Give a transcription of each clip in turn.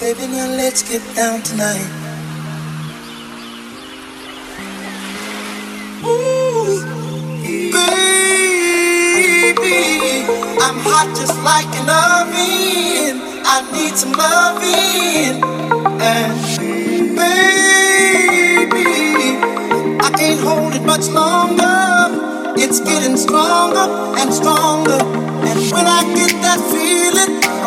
Baby, now let's get down tonight. Ooh, baby, I'm hot just like an oven. I need some loving. And baby, I can't hold it much longer. It's getting stronger and stronger. And when I get that feeling.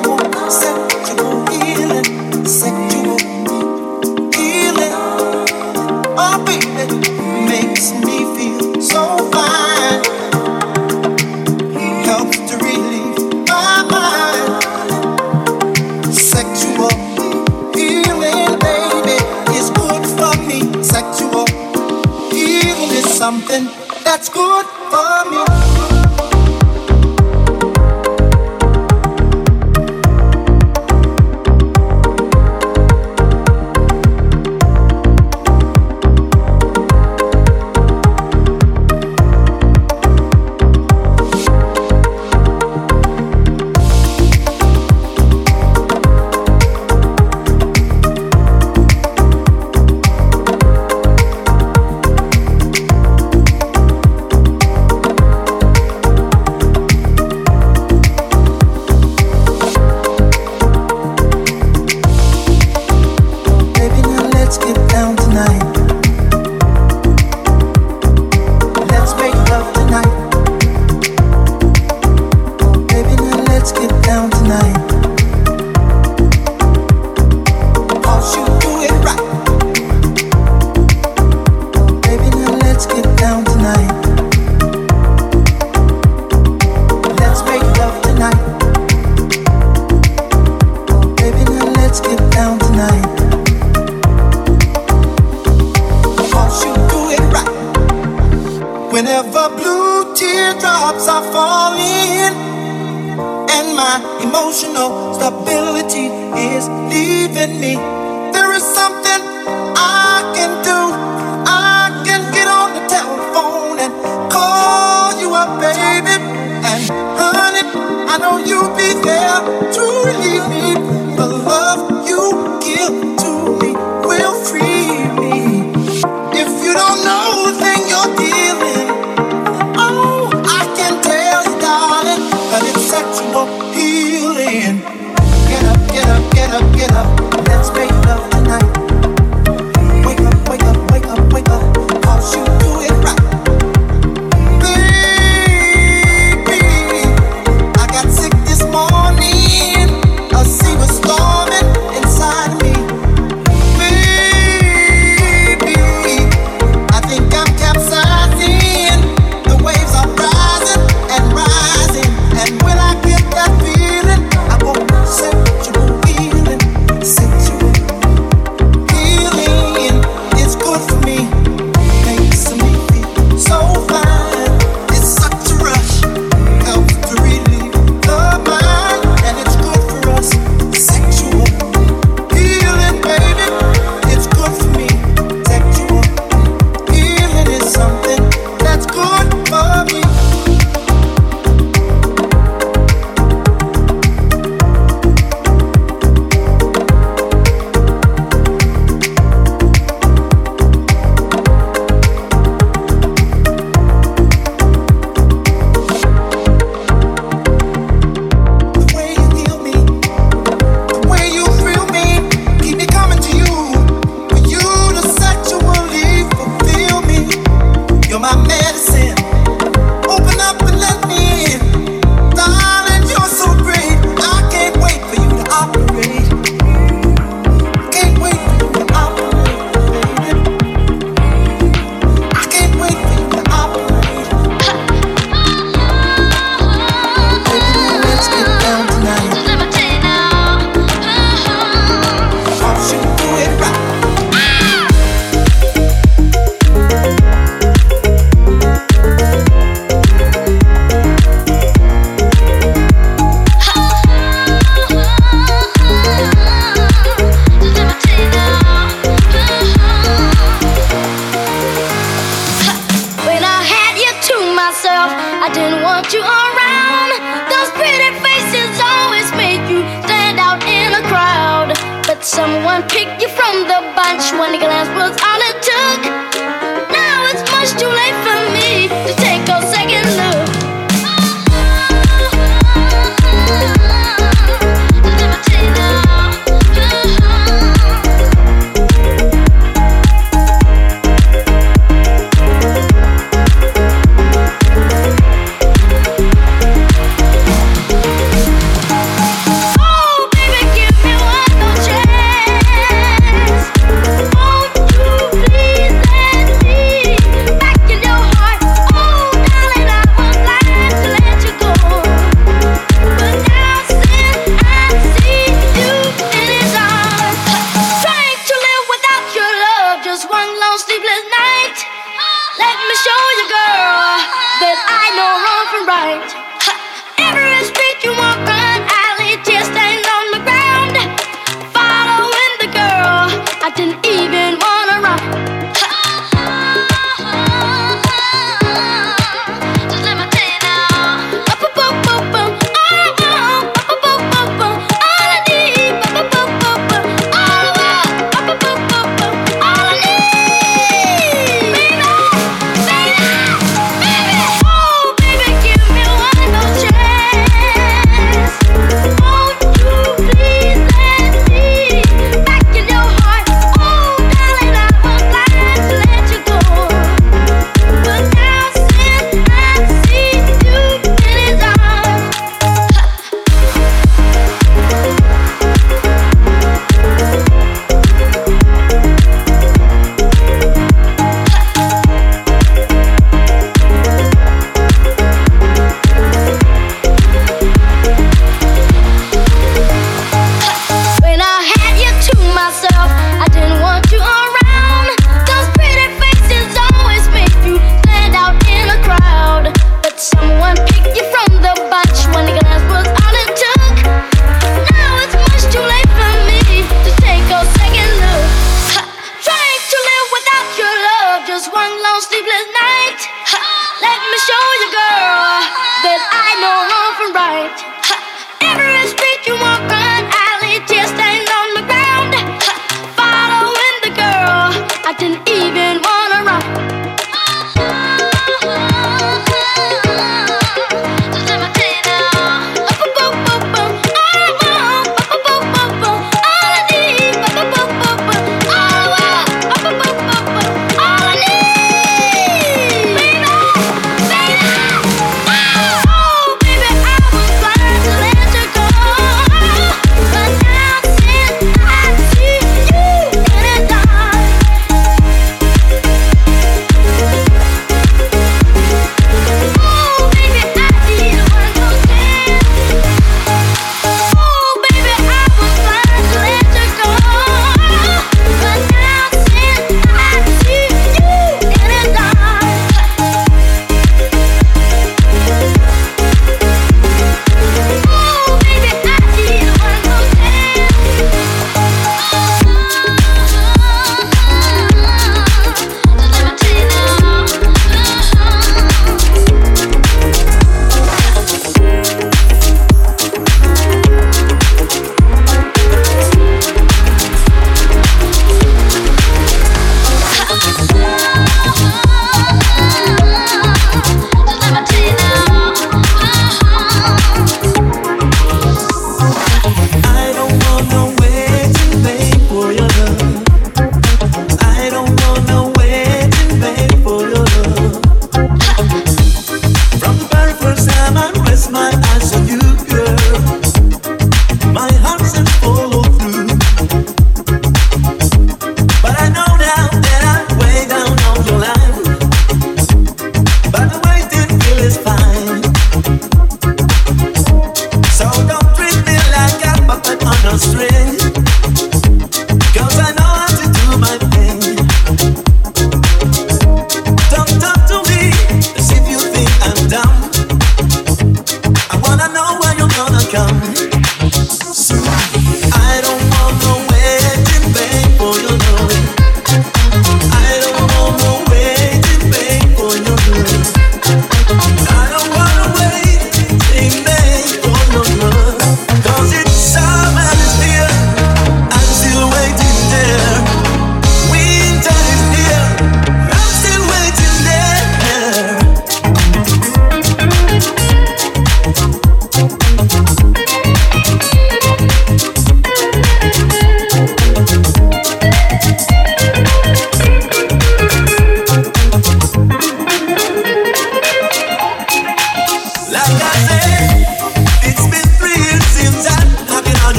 that's good. down tonight.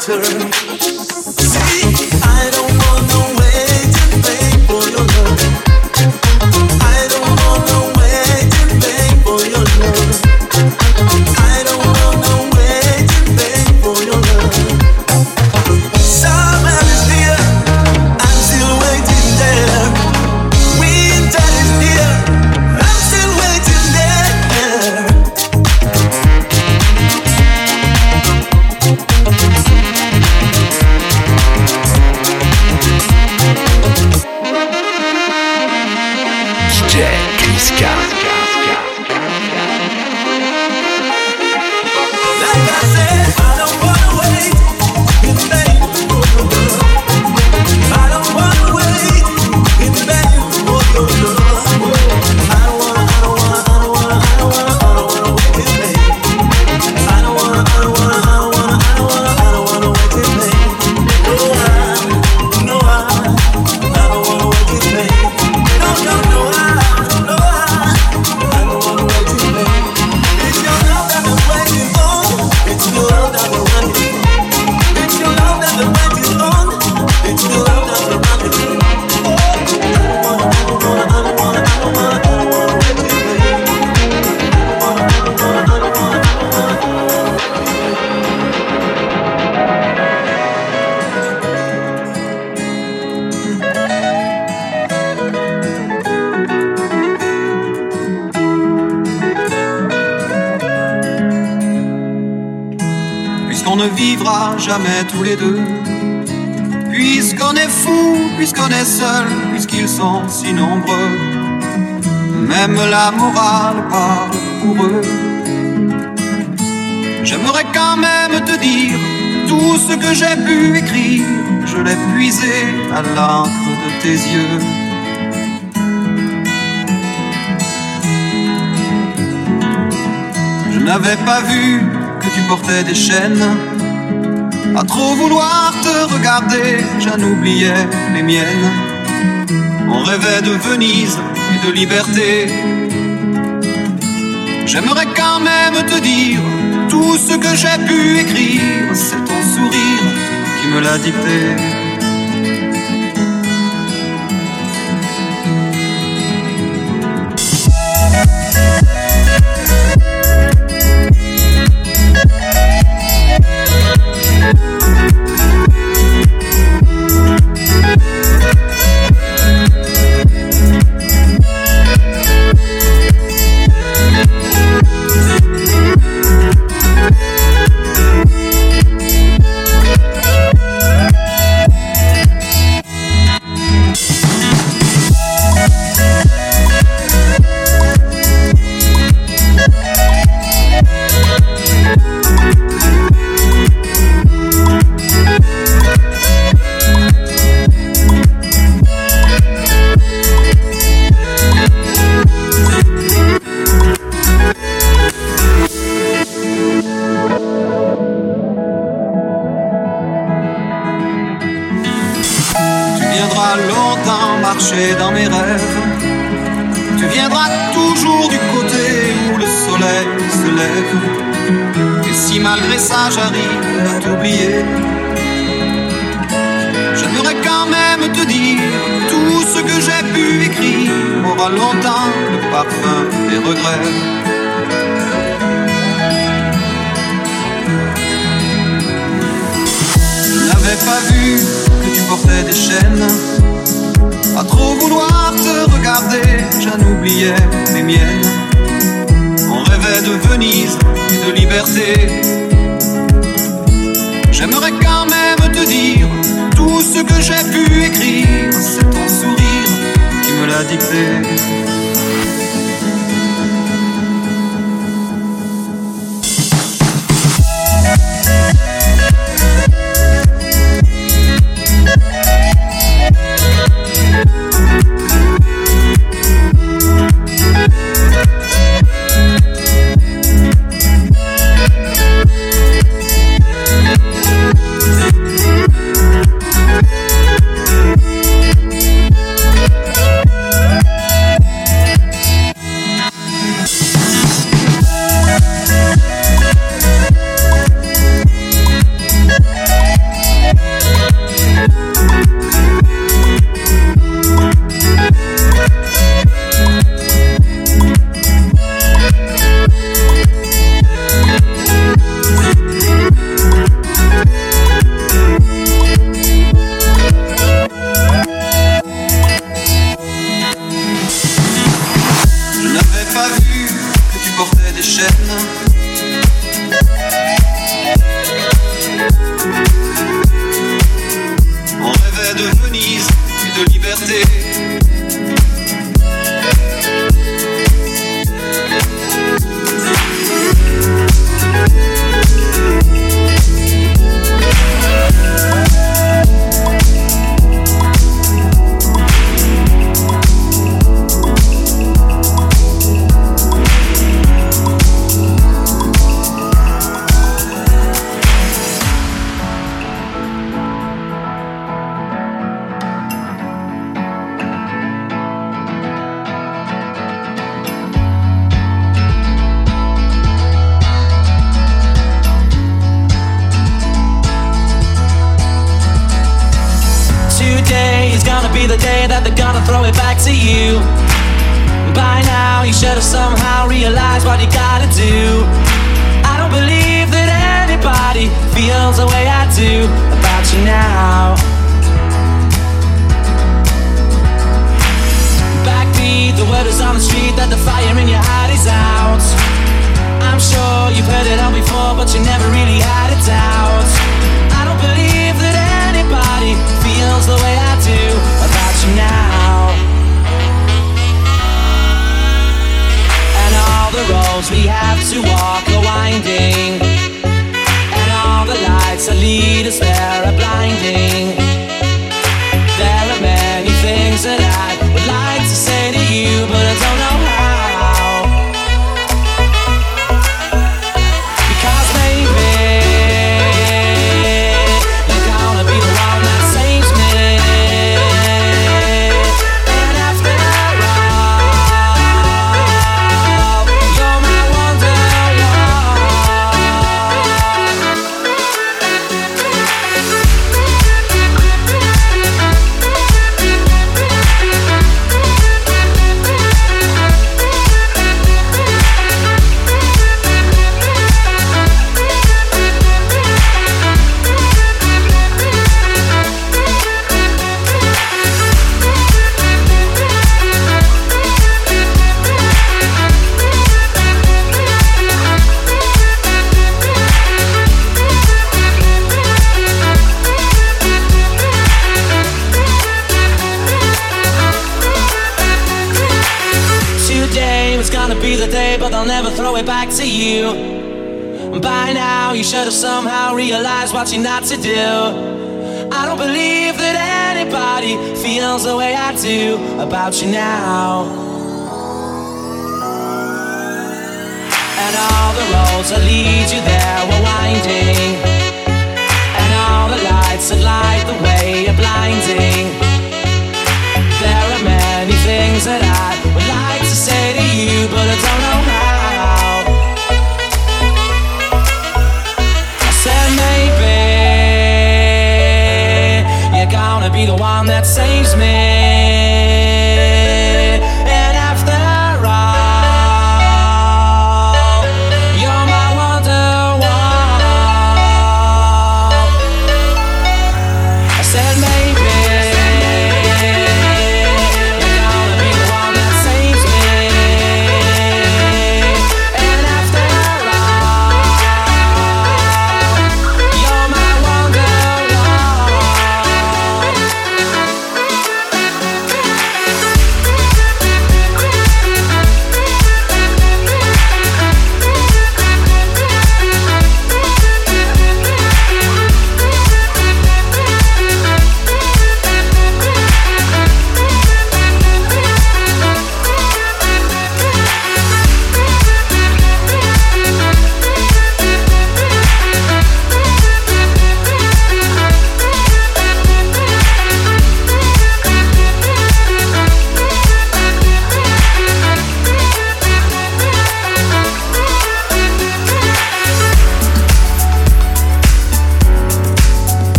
Turn. Puisqu'on est seul, puisqu'ils sont si nombreux, même la morale parle pour eux. J'aimerais quand même te dire tout ce que j'ai pu écrire, je l'ai puisé à l'encre de tes yeux. Je n'avais pas vu que tu portais des chaînes à trop vouloir te regarder, j'en oubliais les miennes. On rêvait de Venise et de liberté. J'aimerais quand même te dire tout ce que j'ai pu écrire, c'est ton sourire qui me l'a dicté. Et si malgré ça j'arrive à t'oublier, j'aimerais quand même te dire tout ce que j'ai pu écrire aura longtemps le parfum des regrets. Je n'avais pas vu que tu portais des chaînes. À trop vouloir te regarder, j'en oubliais les miennes de Venise et de liberté. J'aimerais quand même te dire tout ce que j'ai pu écrire, c'est ton sourire qui me l'a dicté. liberté.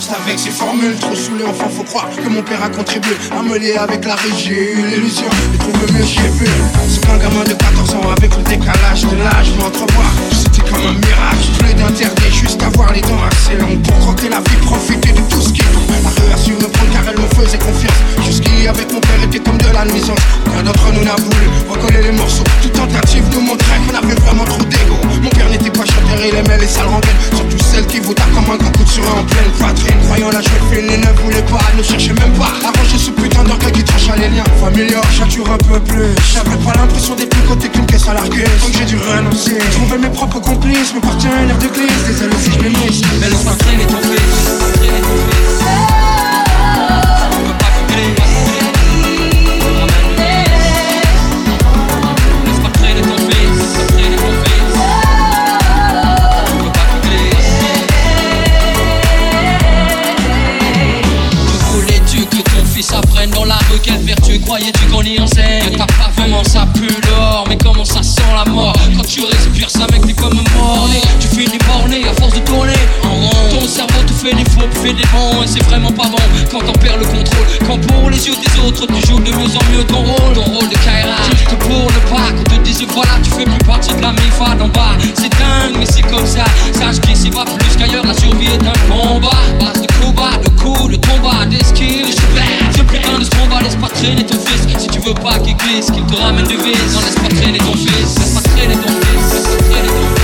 C'est avec ces formules trop saoulées, enfin faut croire que mon père a contribué à me lier avec la eu l'illusion de trouver mieux, j'ai vu. C'est qu'un gamin de 14 ans avec le décalage de l'âge m'entrevoir. C'était comme un miracle, plus d'interdit, juste avoir les dents assez longues pour croquer la vie, profiter de tout ce qui tombe. La rue a su me prendre car elle me faisait confiance. Jusqu'ici avec mon père était comme de la nuisance. Aucun d'entre nous n'a voulu recoller les morceaux. Toute tentative nous montrait qu'on avait vraiment trop d'ego. Mon père n'était pas chanteur, il aimait les sales rengaines, surtout celles qui vous tapent comme un grand coup de surin en pleine poitrine. Croyant la jouer fine, ne voulaient pas, ne cherchaient même pas. Arranger ce putain d'orgueil qui tranche à les liens. Familiaux Chature un peu plus, j'avais pas l'impression d'être plus côté qu'une caisse à larguer Donc j'ai dû renoncer, trouver mes propres complices, mes partenaires de glisse. Désolé si je m'émisse, mais laisse-moi traîner ton fils, T'as pas vraiment ça pue dehors Mais comment ça sent la mort? Quand tu respires ça mec t'es comme mort Tu finis borné à force de tourner en rond. Ton cerveau te fait des faux, fait des bons. Et c'est vraiment pas bon quand t'en perds le contrôle. Quand pour les yeux des autres tu joues de mieux en mieux ton rôle. Ton rôle de Kaira. Que pour le pas qu'on te dise voilà tu fais plus partie de la mifa d'en bas. C'est dingue mais c'est comme ça. Sache qu'ici va plus qu'ailleurs. La survie est un combat. Base de combat, de coups, de combat, d'esquive Je putain de ce combat laisse pas traîner ton fils. Si tu veux pas qu'il glisse, qu'il te ramène du vice. Non laisse pas traîner ton fils, laisse pas traîner ton fils Laisse pas traîner ton fils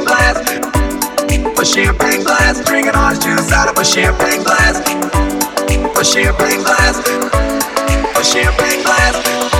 champagne glass, a champagne glass, drinking on juice out of a champagne glass, a champagne glass, a champagne glass,